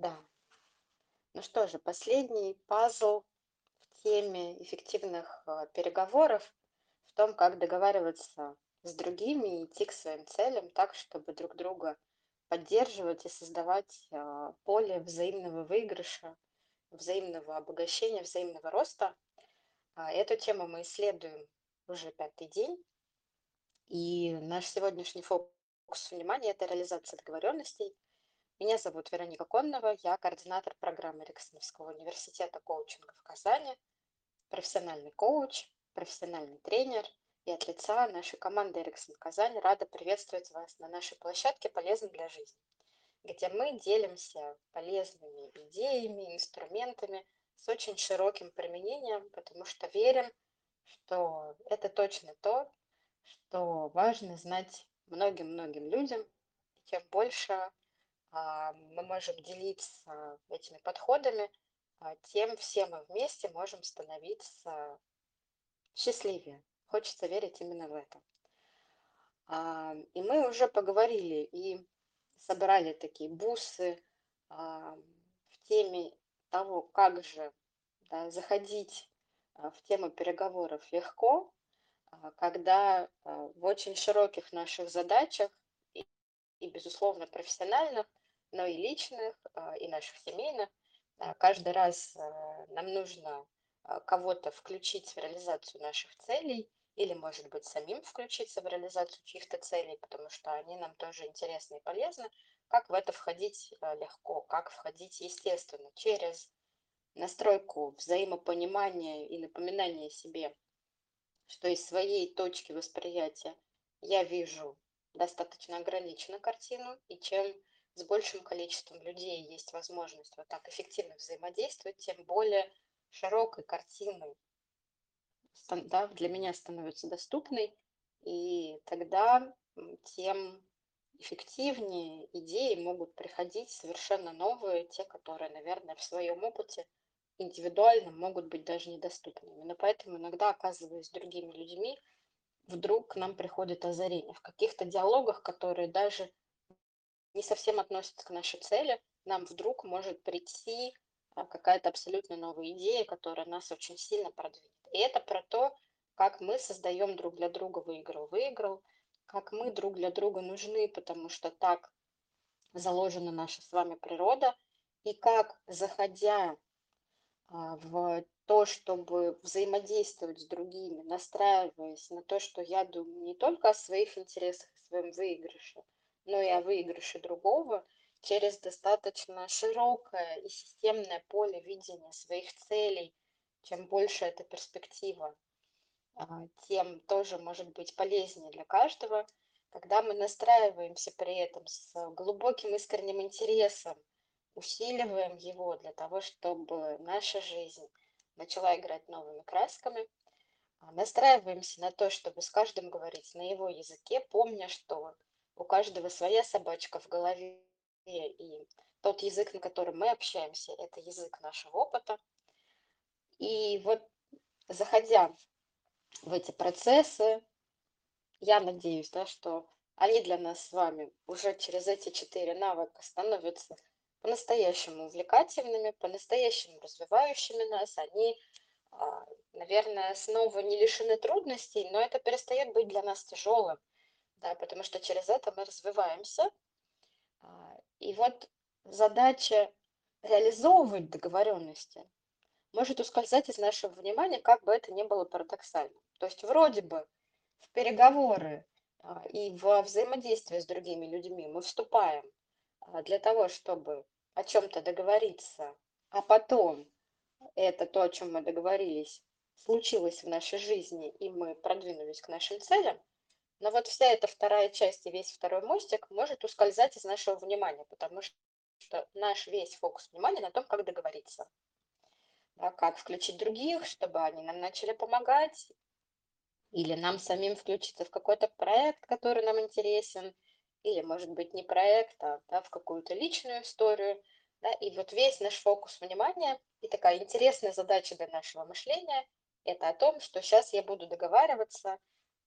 Да. Ну что же, последний пазл в теме эффективных э, переговоров в том, как договариваться с другими и идти к своим целям так, чтобы друг друга поддерживать и создавать э, поле взаимного выигрыша, взаимного обогащения, взаимного роста. А, Эту тему мы исследуем уже пятый день, и наш сегодняшний фокус внимания– это реализация договоренностей – меня зовут Вероника Коннова, я координатор программы Эриксоновского университета коучинга в Казани, профессиональный коуч, профессиональный тренер. И от лица нашей команды Эриксон Казань рада приветствовать вас на нашей площадке «Полезно для жизни», где мы делимся полезными идеями, инструментами с очень широким применением, потому что верим, что это точно то, что важно знать многим-многим людям. И чем больше мы можем делиться этими подходами, а, тем все мы вместе можем становиться счастливее. Хочется верить именно в это. А, и мы уже поговорили и собрали такие бусы в теме того, как же да, заходить в тему переговоров легко, когда в очень широких наших задачах и безусловно, профессиональных но и личных, а, и наших семейных. А, каждый раз а, нам нужно кого-то включить в реализацию наших целей или, может быть, самим включиться в реализацию чьих-то целей, потому что они нам тоже интересны и полезны. Как в это входить легко, как входить естественно, через настройку взаимопонимания и напоминания себе, что из своей точки восприятия я вижу достаточно ограниченную картину, и чем с большим количеством людей есть возможность вот так эффективно взаимодействовать, тем более широкой картиной да, для меня становится доступной, и тогда тем эффективнее идеи могут приходить совершенно новые, те, которые, наверное, в своем опыте индивидуально могут быть даже недоступны. Именно поэтому иногда, оказываясь с другими людьми, вдруг к нам приходит озарение в каких-то диалогах, которые даже не совсем относится к нашей цели, нам вдруг может прийти а, какая-то абсолютно новая идея, которая нас очень сильно продвинет. И это про то, как мы создаем друг для друга выиграл-выиграл, как мы друг для друга нужны, потому что так заложена наша с вами природа, и как, заходя а, в то, чтобы взаимодействовать с другими, настраиваясь на то, что я думаю не только о своих интересах, о своем выигрыше, но и о выигрыше другого через достаточно широкое и системное поле видения своих целей. Чем больше эта перспектива, а, тем тоже может быть полезнее для каждого, когда мы настраиваемся при этом с глубоким искренним интересом, усиливаем его для того, чтобы наша жизнь начала играть новыми красками, а, настраиваемся на то, чтобы с каждым говорить на его языке, помня, что у каждого своя собачка в голове, и тот язык, на котором мы общаемся, это язык нашего опыта. И вот заходя в эти процессы, я надеюсь, да, что они для нас с вами уже через эти четыре навыка становятся по-настоящему увлекательными, по-настоящему развивающими нас. Они, а, наверное, снова не лишены трудностей, но это перестает быть для нас тяжелым да, потому что через это мы развиваемся. А, и вот задача реализовывать договоренности может ускользать из нашего внимания, как бы это ни было парадоксально. То есть вроде бы в переговоры а, и во взаимодействие с другими людьми мы вступаем а, для того, чтобы о чем-то договориться, а потом это то, о чем мы договорились, случилось в нашей жизни, и мы продвинулись к нашим целям, но вот вся эта вторая часть и весь второй мостик может ускользать из нашего внимания, потому что наш весь фокус внимания на том, как договориться. Да, как включить других, чтобы они нам начали помогать, или нам самим включиться в какой-то проект, который нам интересен, или, может быть, не проект, а да, в какую-то личную историю. Да, и вот весь наш фокус внимания и такая интересная задача для нашего мышления – это о том, что сейчас я буду договариваться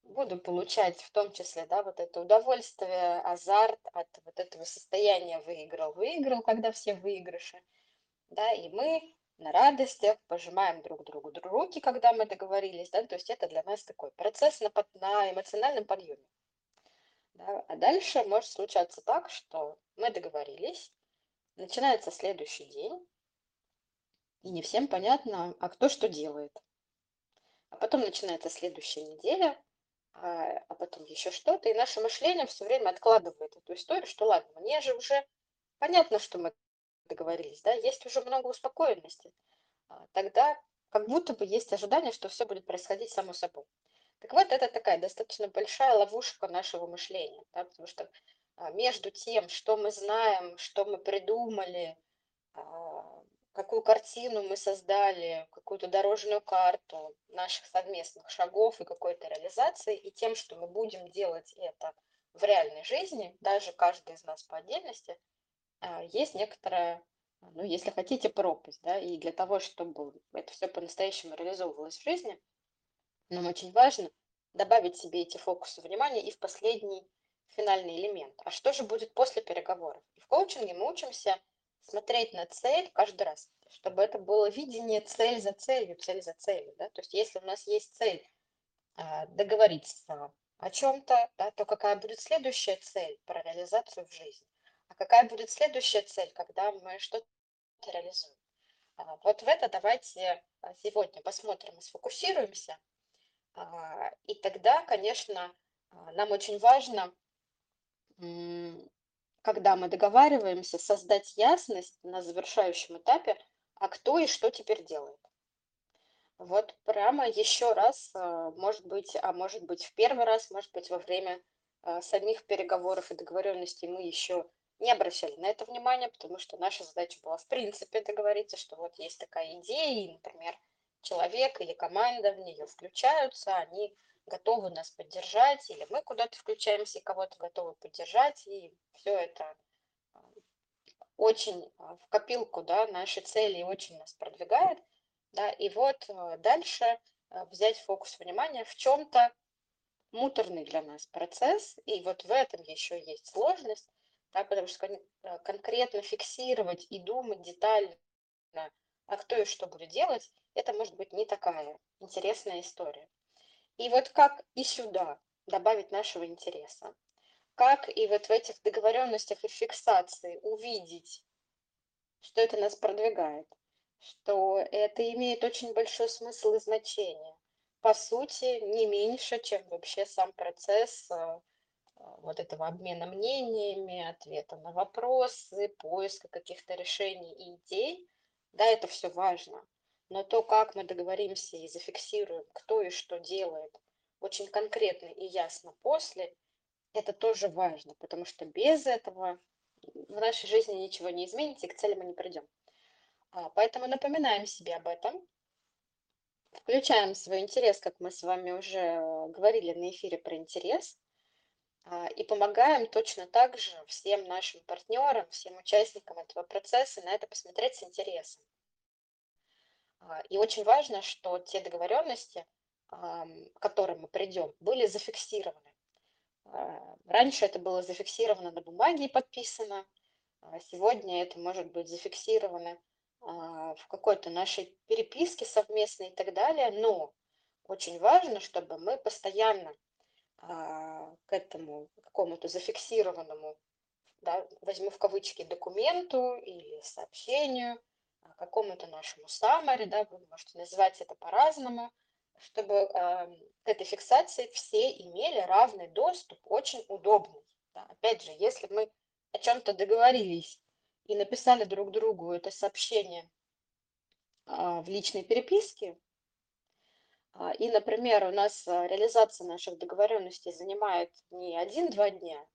буду получать в том числе, да, вот это удовольствие, азарт от вот этого состояния выиграл-выиграл, когда все выигрыши, да, и мы на радостях пожимаем друг другу руки, когда мы договорились, да, то есть это для нас такой процесс на, на эмоциональном подъеме. Да? А дальше может случаться так, что мы договорились, начинается следующий день, и не всем понятно, а кто что делает. А потом начинается следующая неделя, а, а потом еще что-то, и наше мышление все время откладывает эту историю, что ладно, мне же уже понятно, что мы договорились, да, есть уже много успокоенности. А, тогда как будто бы есть ожидание, что все будет происходить само собой. Так вот, это такая достаточно большая ловушка нашего мышления, да, потому что а, между тем, что мы знаем, что мы придумали, какую картину мы создали, какую-то дорожную карту наших совместных шагов и какой-то реализации, и тем, что мы будем делать это в реальной жизни, даже каждый из нас по отдельности, а, есть некоторая, ну, если хотите, пропасть, да, и для того, чтобы это все по-настоящему реализовывалось в жизни – нам очень важно добавить себе эти фокусы внимания и в последний финальный элемент. А что же будет после переговоров? И в коучинге мы учимся смотреть на цель каждый раз, чтобы это было видение цель за целью, цель за целью. Да? То есть если у нас есть цель а, договориться о чем-то, да, то какая будет следующая цель про реализацию в жизни? А какая будет следующая цель, когда мы что-то реализуем? А, вот в это давайте а, сегодня посмотрим и сфокусируемся. И тогда, конечно, нам очень важно, когда мы договариваемся, создать ясность на завершающем этапе, а кто и что теперь делает. Вот прямо еще раз, а, может быть, а может быть в первый раз, может быть во время самих переговоров и договоренностей мы еще не обращали на это внимание, потому что наша задача была в принципе договориться, что вот есть такая идея, и, например, человек или команда в нее включаются, они готовы нас поддержать, или мы куда-то включаемся и кого-то готовы поддержать, и все это а, очень а, в копилку, да, наши цели очень нас продвигает, да, и вот а, дальше взять фокус внимания в чем-то муторный для нас процесс, и вот в этом еще есть сложность, да, потому что конкретно фиксировать и думать детально, а кто и что будет делать, это может быть не такая интересная история. И вот как и сюда добавить нашего интереса, как и вот в этих договоренностях и фиксации увидеть, что это нас продвигает, что это имеет очень большой смысл и значение. По сути, не меньше, чем вообще сам процесс а, вот этого обмена мнениями, ответа на вопросы, поиска каких-то решений и идей. Да, это все важно. Но то, как мы договоримся и зафиксируем, кто и что делает, очень конкретно и ясно после, это тоже важно, потому что без этого в нашей жизни ничего не изменится, и к цели мы не придем. А, поэтому напоминаем себе об этом, включаем свой интерес, как мы с вами уже говорили на эфире про интерес, а, и помогаем точно так же всем нашим партнерам, всем участникам этого процесса на это посмотреть с интересом. А, и очень важно, что те договоренности, к которым мы придем, были зафиксированы. А, раньше это было зафиксировано на бумаге и подписано. Сегодня это может быть зафиксировано в какой-то нашей переписке совместной и так далее. Но очень важно, чтобы мы постоянно к этому какому-то зафиксированному, да, возьму в кавычки, документу или сообщению, какому-то нашему summary, да, вы можете называть это по-разному, чтобы э, к этой фиксации все имели равный доступ, очень удобный. Да. Опять же, если мы о чем-то договорились и написали друг другу это сообщение э, в личной переписке, э, и, например, у нас реализация наших договоренностей занимает не один-два дня,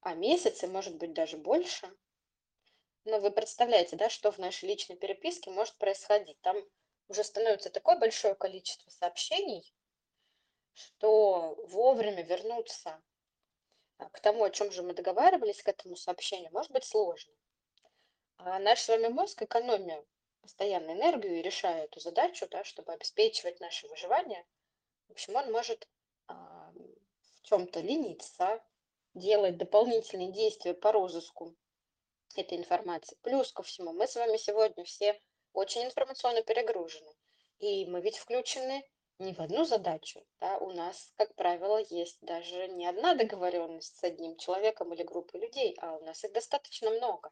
а месяцы, может быть, даже больше – ну, вы представляете, да, что в нашей личной переписке может происходить. Там уже становится такое большое количество сообщений, что вовремя вернуться а, к тому, о чем же мы договаривались, к этому сообщению, может быть сложно. А наш с вами мозг, экономия постоянно энергию и решая эту задачу, да, чтобы обеспечивать наше выживание, в общем, он может а, чем-то лениться, делать дополнительные действия по розыску этой информации. Плюс ко всему, мы с вами сегодня все очень информационно перегружены. И мы ведь включены не в одну задачу. Да? У нас, как правило, есть даже не одна договоренность с одним человеком или группой людей, а у нас их достаточно много.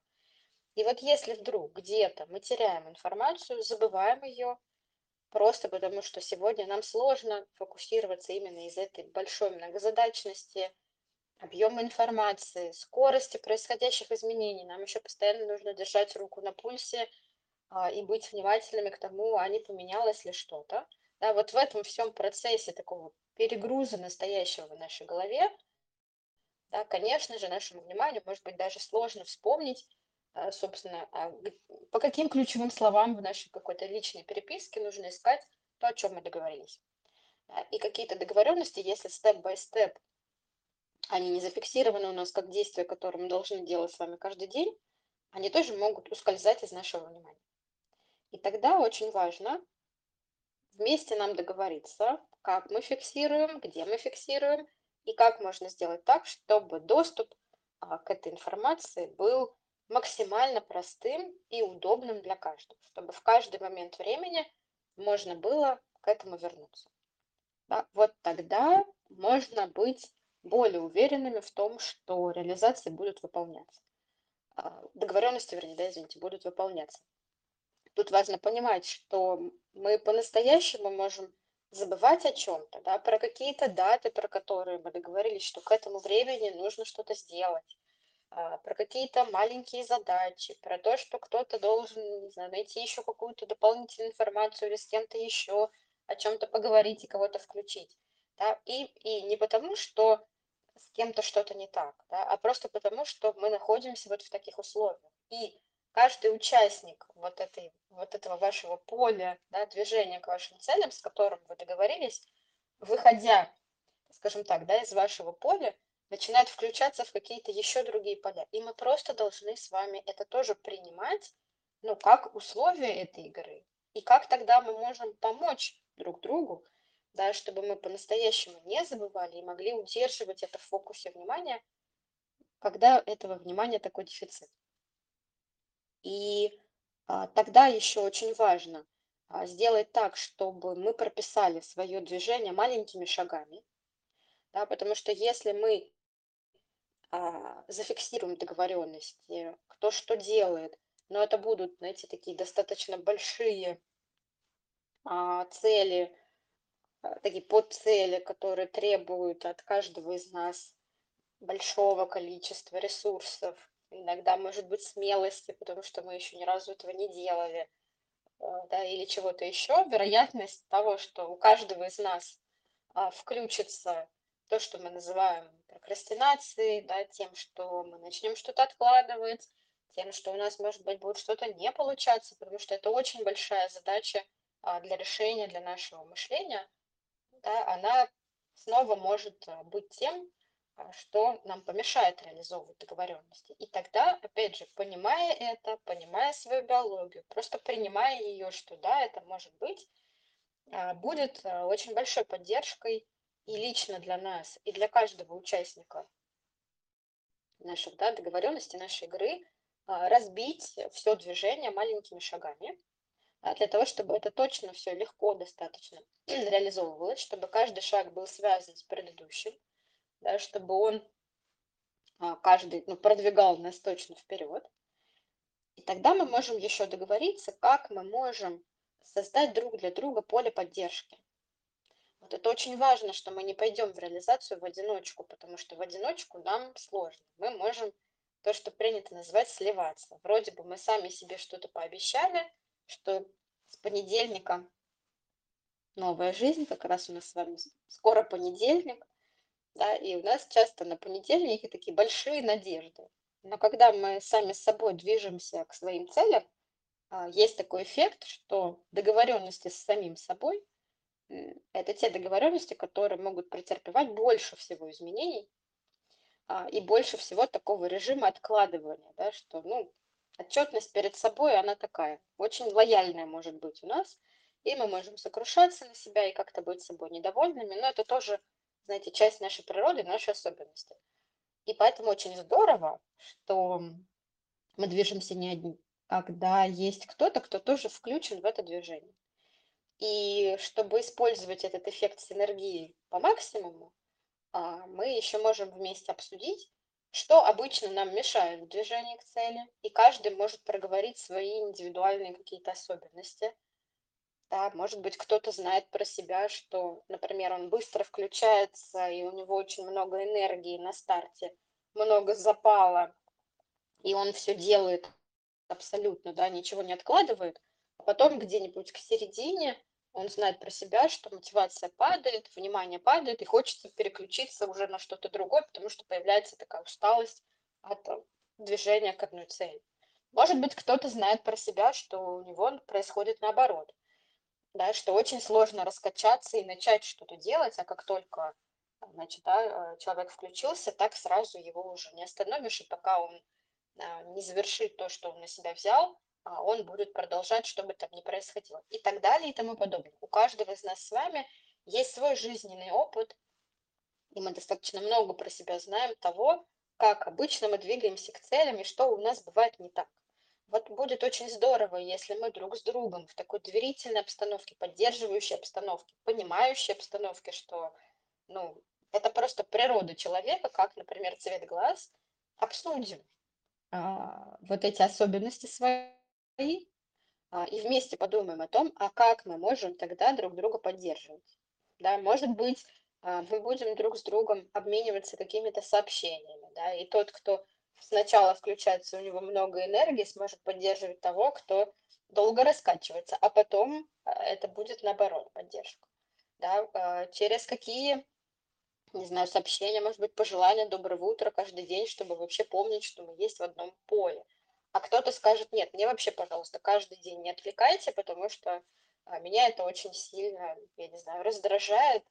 И вот если вдруг где-то мы теряем информацию, забываем ее, просто потому что сегодня нам сложно фокусироваться именно из этой большой многозадачности, объема информации, скорости происходящих изменений. Нам еще постоянно нужно держать руку на пульсе а, и быть внимательными к тому, а не поменялось ли что-то. Да, вот в этом всем процессе такого перегруза настоящего в нашей голове, да, конечно же, нашему вниманию может быть даже сложно вспомнить, а, собственно, а по каким ключевым словам в нашей какой-то личной переписке нужно искать то, о чем мы договорились. И какие-то договоренности, если степ-бай-степ они не зафиксированы у нас как действия, которые мы должны делать с вами каждый день, они тоже могут ускользать из нашего внимания. И тогда очень важно вместе нам договориться, как мы фиксируем, где мы фиксируем, и как можно сделать так, чтобы доступ а, к этой информации был максимально простым и удобным для каждого, чтобы в каждый момент времени можно было к этому вернуться. Да? Вот тогда можно быть более уверенными в том, что реализации будут выполняться. А, договоренности, вернее, да, извините, будут выполняться. Тут важно понимать, что мы по-настоящему можем забывать о чем-то, да, про какие-то даты, про которые мы договорились, что к этому времени нужно что-то сделать, а, про какие-то маленькие задачи, про то, что кто-то должен, не знаю, найти еще какую-то дополнительную информацию или с кем-то еще о чем-то поговорить и кого-то включить. Да? И, и не потому, что с кем-то что-то не так, да, а просто потому, что мы находимся вот в таких условиях. И каждый участник вот, этой, вот этого вашего поля да, движения к вашим целям, с которым вы договорились, выходя, скажем так, да, из вашего поля, начинает включаться в какие-то еще другие поля. И мы просто должны с вами это тоже принимать, ну, как условия этой игры. И как тогда мы можем помочь друг другу да, чтобы мы по-настоящему не забывали и могли удерживать это в фокусе внимания, когда этого внимания такой дефицит. И а, тогда еще очень важно а, сделать так, чтобы мы прописали свое движение маленькими шагами, да, потому что если мы а, зафиксируем договоренности, кто что делает, но это будут, знаете, такие достаточно большие а, цели, такие подцели, которые требуют от каждого из нас большого количества ресурсов, иногда, может быть, смелости, потому что мы еще ни разу этого не делали, а, да, или чего-то еще, вероятность того, что у каждого из нас а, включится то, что мы называем прокрастинацией, да, тем, что мы начнем что-то откладывать, тем, что у нас, может быть, будет что-то не получаться, потому что это очень большая задача для решения, для нашего мышления – да, она снова может э, быть тем, а, что нам помешает реализовывать договоренности. И тогда, опять же, понимая это, понимая свою биологию, просто принимая ее, что да, это может быть, а, будет очень большой поддержкой и лично для нас, и для каждого участника наших да, договоренностей, нашей игры, а, разбить все движение маленькими шагами, а для того, чтобы это точно все легко достаточно реализовывалось, чтобы каждый шаг был связан с предыдущим, да, чтобы он а, каждый ну, продвигал нас точно вперед. И тогда мы можем еще договориться, как мы можем создать друг для друга поле поддержки. Вот это очень важно, что мы не пойдем в реализацию в одиночку, потому что в одиночку нам сложно. Мы можем то, что принято называть сливаться. Вроде бы мы сами себе что-то пообещали, что с понедельника новая жизнь, как раз у нас с вами скоро понедельник, да, и у нас часто на понедельнике такие большие надежды. Но когда мы сами с собой движемся к своим целям, а, есть такой эффект, что договоренности с самим собой – это те договоренности, которые могут претерпевать больше всего изменений а, и больше всего такого режима откладывания, да, что, ну, отчетность перед собой, она такая, очень лояльная может быть у нас, и мы можем сокрушаться на себя и как-то быть собой недовольными, но это тоже знаете, часть нашей природы, наши особенности. И поэтому очень здорово, что мы движемся не одни, когда есть кто-то, кто тоже включен в это движение. И чтобы использовать этот эффект синергии по максимуму, а, мы еще можем вместе обсудить, что обычно нам мешает в движении к цели, и каждый может проговорить свои индивидуальные какие-то особенности. Да, может быть, кто-то знает про себя, что, например, он быстро включается, и у него очень много энергии на старте, много запала, и он все делает абсолютно, да, ничего не откладывает, а потом где-нибудь к середине он знает про себя, что мотивация падает, внимание падает, и хочется переключиться уже на что-то другое, потому что появляется такая усталость от э, движения к одной цели. Может быть, кто-то знает про себя, что у него происходит наоборот, да, что очень сложно раскачаться и начать что-то делать, а как только значит, да, э, человек включился, так сразу его уже не остановишь, и пока он а, не завершит то, что он на себя взял, он будет продолжать, что бы там ни происходило. И так далее и тому подобное. У каждого из нас с вами есть свой жизненный опыт, и мы достаточно много про себя знаем того, как обычно мы двигаемся к целям и что у нас бывает не так. Вот будет очень здорово, если мы друг с другом в такой доверительной обстановке, поддерживающей обстановке, понимающей обстановке, что ну, это просто природа человека, как, например, цвет глаз, обсудим а, вот эти особенности свои, а, и вместе подумаем о том, а как мы можем тогда друг друга поддерживать. Да, может быть, а, мы будем друг с другом обмениваться какими-то сообщениями, да, и тот, кто сначала включается, у него много энергии, сможет поддерживать того, кто долго раскачивается, а потом а, это будет наоборот поддержка. Да, через какие, не знаю, сообщения, может быть, пожелания доброго утра каждый день, чтобы вообще помнить, что мы есть в одном поле. А кто-то скажет, нет, мне вообще, пожалуйста, каждый день не отвлекайте, потому что а, меня это очень сильно, я не знаю, раздражает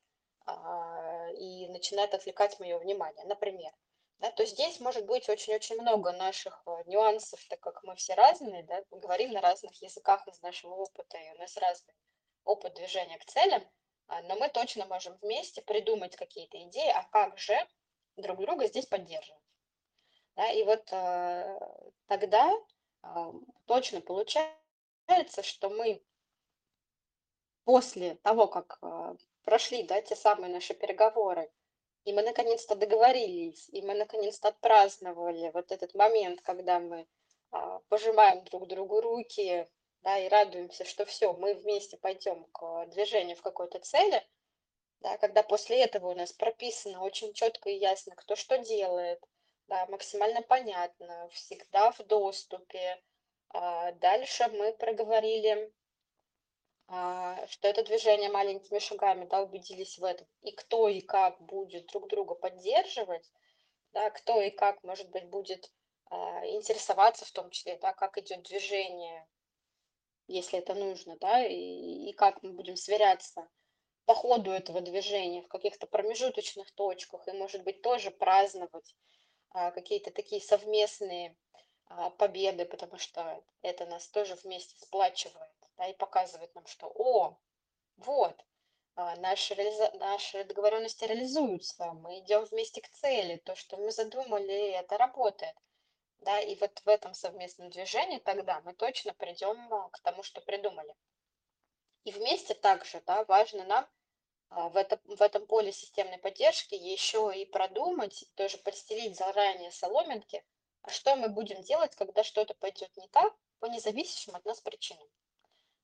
а, и начинает отвлекать мое внимание, например. Да, то здесь может быть очень-очень много наших а, нюансов, так как мы все разные, да, говорим на разных языках из нашего опыта, и у нас разный опыт движения к целям, но мы точно можем вместе придумать какие-то идеи, а как же друг друга здесь поддерживать. Да, и вот э, тогда э, точно получается, что мы после того, как э, прошли да, те самые наши переговоры, и мы наконец-то договорились, и мы наконец-то отпраздновали вот этот момент, когда мы э, пожимаем друг другу руки, да, и радуемся, что все, мы вместе пойдем к движению в какой-то цели, да, когда после этого у нас прописано очень четко и ясно, кто что делает, да, максимально понятно, всегда в доступе. А, дальше мы проговорили, а, что это движение маленькими шагами, да, убедились в этом. И кто и как будет друг друга поддерживать, да, кто и как, может быть, будет а, интересоваться в том числе, да, как идет движение, если это нужно, да, и, и как мы будем сверяться по ходу этого движения в каких-то промежуточных точках, и, может быть, тоже праздновать какие-то такие совместные а, победы, потому что это нас тоже вместе сплачивает, да, и показывает нам, что, о, вот, а, наши, наши договоренности реализуются, мы идем вместе к цели, то, что мы задумали, это работает. Да, и вот в этом совместном движении тогда мы точно придем к тому, что придумали. И вместе также да, важно нам а, в, это, в этом поле системной поддержки еще и продумать, тоже подстелить заранее соломинки, а что мы будем делать, когда что-то пойдет не так, по независящим от нас причинам.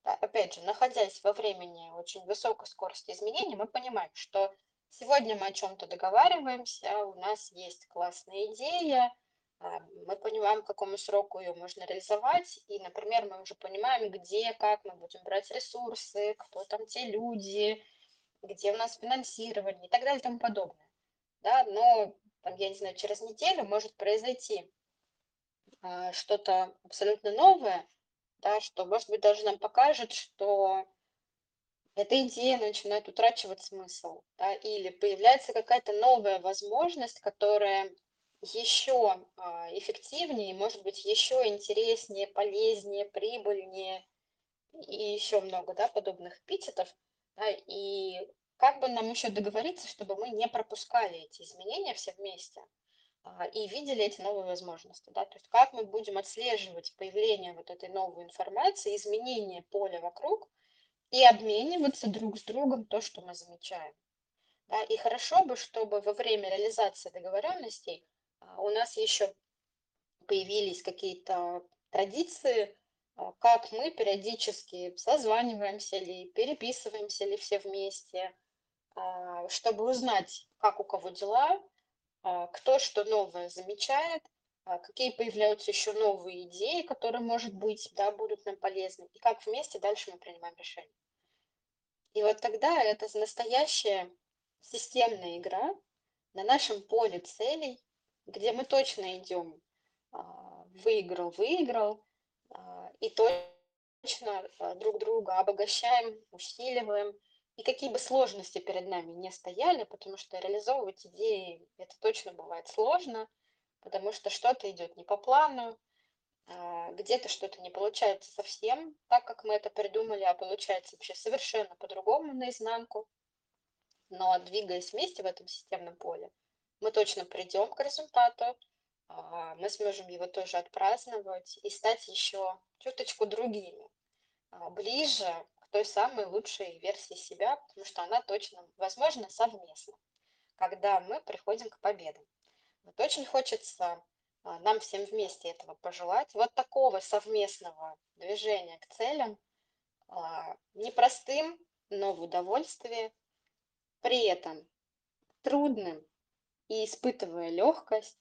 Да, опять же, находясь во времени очень высокой скорости изменений, мы понимаем, что сегодня мы о чем-то договариваемся, у нас есть классная идея, а, мы понимаем, к какому сроку ее можно реализовать, и, например, мы уже понимаем, где, как мы будем брать ресурсы, кто там те люди, где у нас финансирование и так далее и тому подобное. Да, но, там, я не знаю, через неделю может произойти а, что-то абсолютно новое, да, что, может быть, даже нам покажет, что эта идея начинает утрачивать смысл, да, или появляется какая-то новая возможность, которая еще а, эффективнее, может быть, еще интереснее, полезнее, прибыльнее и еще много да, подобных эпитетов. Да, и как бы нам еще договориться, чтобы мы не пропускали эти изменения все вместе а, и видели эти новые возможности, да, то есть как мы будем отслеживать появление вот этой новой информации, изменение поля вокруг и обмениваться друг с другом то, что мы замечаем. Да, и хорошо бы, чтобы во время реализации договоренностей а, у нас еще появились какие-то традиции, как мы периодически созваниваемся или переписываемся ли все вместе, а, чтобы узнать, как у кого дела, кто что новое замечает, какие появляются еще новые идеи, которые, может быть, да, будут нам полезны, и как вместе дальше мы принимаем решения. И вот тогда это настоящая системная игра на нашем поле целей, где мы точно идем а, выиграл, выиграл, а, и точно а, друг друга обогащаем, усиливаем. И какие бы сложности перед нами не стояли, потому что реализовывать идеи это точно бывает сложно, потому что что-то идет не по плану, где-то что-то не получается совсем так, как мы это придумали, а получается вообще совершенно по-другому наизнанку. Но двигаясь вместе в этом системном поле, мы точно придем к результату, а, мы сможем его тоже отпраздновать и стать еще чуточку другими, а, ближе к той самой лучшей версии себя, потому что она точно, возможно, совместно, когда мы приходим к победам. Вот очень хочется а, нам всем вместе этого пожелать, вот такого совместного движения к целям, непростым, но в удовольствии, при этом трудным и испытывая легкость,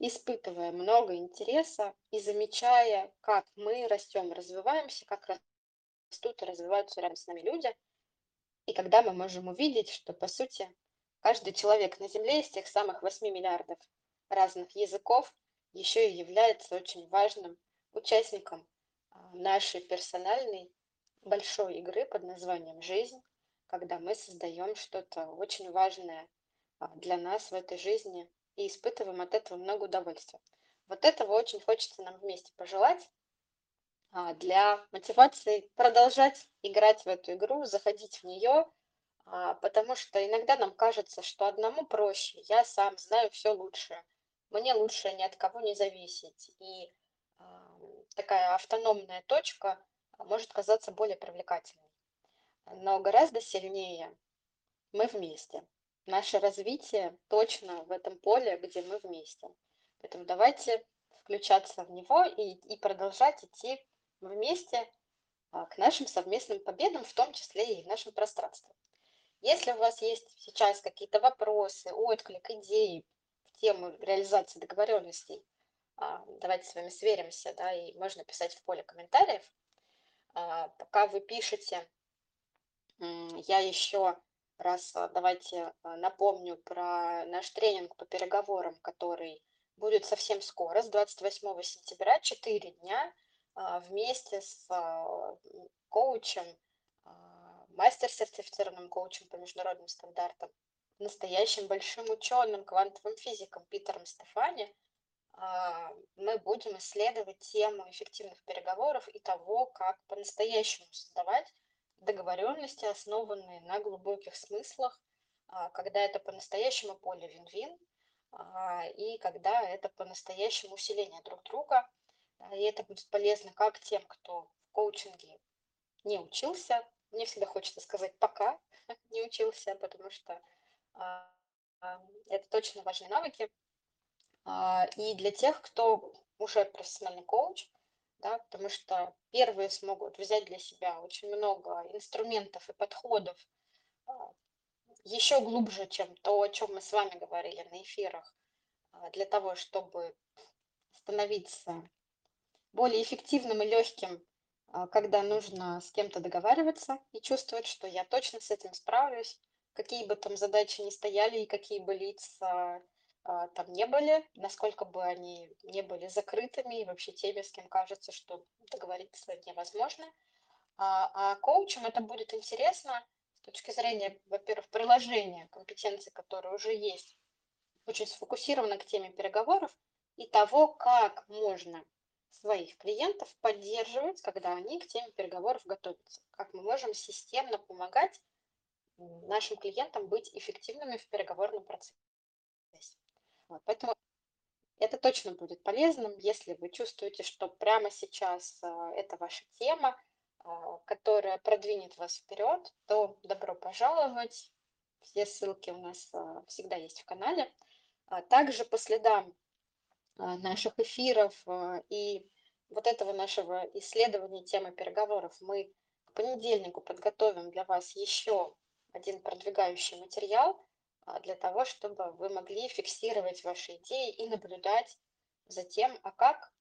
испытывая много интереса и замечая, как мы растем, развиваемся, как растут и развиваются рядом с нами люди. И когда мы можем увидеть, что, по сути, каждый человек на Земле из тех самых 8 миллиардов разных языков еще и является очень важным участником а, нашей персональной большой игры под названием «Жизнь», когда мы создаем что-то очень важное а, для нас в этой жизни и испытываем от этого много удовольствия. Вот этого очень хочется нам вместе пожелать а, для мотивации продолжать играть в эту игру, заходить в нее, а, потому что иногда нам кажется, что одному проще, я сам знаю все лучше, мне лучше ни от кого не зависеть. И такая автономная точка может казаться более привлекательной. Но гораздо сильнее мы вместе наше развитие точно в этом поле, где мы вместе. Поэтому давайте включаться в него и, и продолжать идти вместе а, к нашим совместным победам, в том числе и в нашем пространстве. Если у вас есть сейчас какие-то вопросы, отклик, идеи в тему реализации договоренностей, а, давайте с вами сверимся, да, и можно писать в поле комментариев. А, пока вы пишете, я еще раз а, давайте а, напомню про наш тренинг по переговорам, который будет совсем скоро, с 28 сентября, 4 дня, а, вместе с коучем, мастер-сертифицированным коучем по международным стандартам, настоящим большим ученым, квантовым физиком Питером Стефани, мы будем исследовать тему эффективных переговоров и того, как по-настоящему создавать договоренности, основанные на глубоких смыслах, а, когда это по-настоящему поле вин-вин, а, и когда это по-настоящему усиление друг друга. И это будет полезно как тем, кто в коучинге не учился, мне всегда хочется сказать пока не учился, потому что а, это точно важные навыки. И для тех, кто уже профессиональный коуч, да, потому что первые смогут взять для себя очень много инструментов и подходов а, еще глубже, чем то, о чем мы с вами говорили на эфирах, а, для того, чтобы становиться более эффективным и легким, а, когда нужно с кем-то договариваться и чувствовать, что я точно с этим справлюсь, какие бы там задачи ни стояли и какие бы лица там не были, насколько бы они не были закрытыми и вообще теми, с кем кажется, что договориться невозможно. А, а коучам это будет интересно с точки зрения, во-первых, приложения компетенций, которые уже есть, очень сфокусировано к теме переговоров и того, как можно своих клиентов поддерживать, когда они к теме переговоров готовятся. Как мы можем системно помогать нашим клиентам быть эффективными в переговорном процессе. Вот, поэтому это точно будет полезным, если вы чувствуете, что прямо сейчас а, это ваша тема, а, которая продвинет вас вперед, то добро пожаловать. Все ссылки у нас а, всегда есть в канале. Также по следам наших эфиров и вот этого нашего исследования темы переговоров мы к понедельнику подготовим для вас еще один продвигающий материал для того, чтобы вы могли фиксировать ваши идеи и наблюдать за тем, а как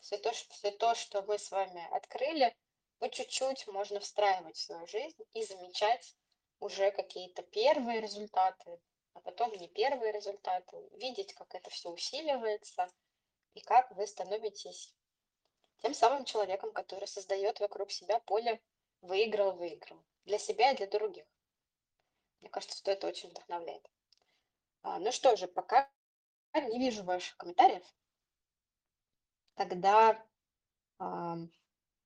все то, все то, что мы с вами открыли, по чуть-чуть можно встраивать в свою жизнь и замечать уже какие-то первые результаты, а потом не первые результаты, видеть, как это все усиливается и как вы становитесь тем самым человеком, который создает вокруг себя поле выиграл-выиграл для себя и для других. Мне кажется, что это очень вдохновляет. А, ну что же, пока не вижу ваших комментариев, тогда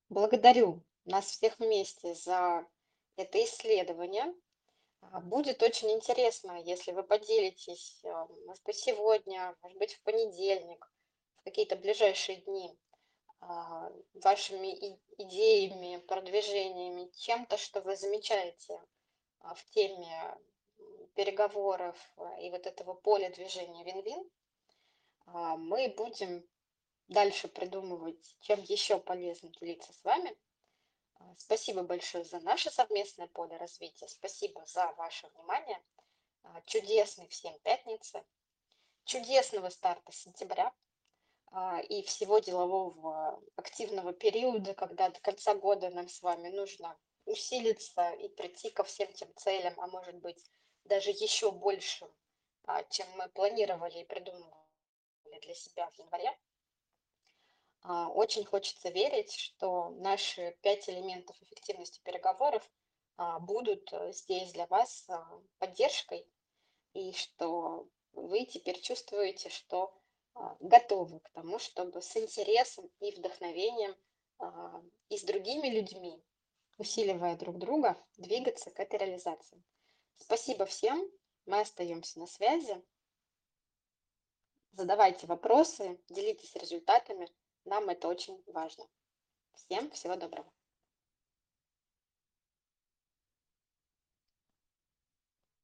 благодарю нас всех вместе за это исследование. А, будет очень интересно, если вы поделитесь, а, может быть, сегодня, может быть, в понедельник, в какие-то ближайшие дни, вашими идеями, продвижениями, чем-то, что вы замечаете в теме переговоров и вот этого поля движения вин-вин, мы будем дальше придумывать, чем еще полезно делиться с вами. А, спасибо большое за наше совместное поле развития. Спасибо за ваше внимание. А, чудесной всем пятницы. Чудесного старта сентября а, и всего делового активного периода, когда до конца года нам с вами нужно усилиться и прийти ко всем тем целям, а может быть даже еще большим, чем мы планировали и придумывали для себя в январе. А, очень хочется верить, что наши пять элементов эффективности переговоров а, будут э, здесь для вас а, поддержкой, и что вы теперь чувствуете, что готовы к тому, чтобы с интересом и вдохновением и с другими людьми, усиливая друг друга, двигаться к этой реализации. Спасибо всем, мы остаемся на связи. Задавайте вопросы, делитесь результатами. Нам это очень важно. Всем всего доброго.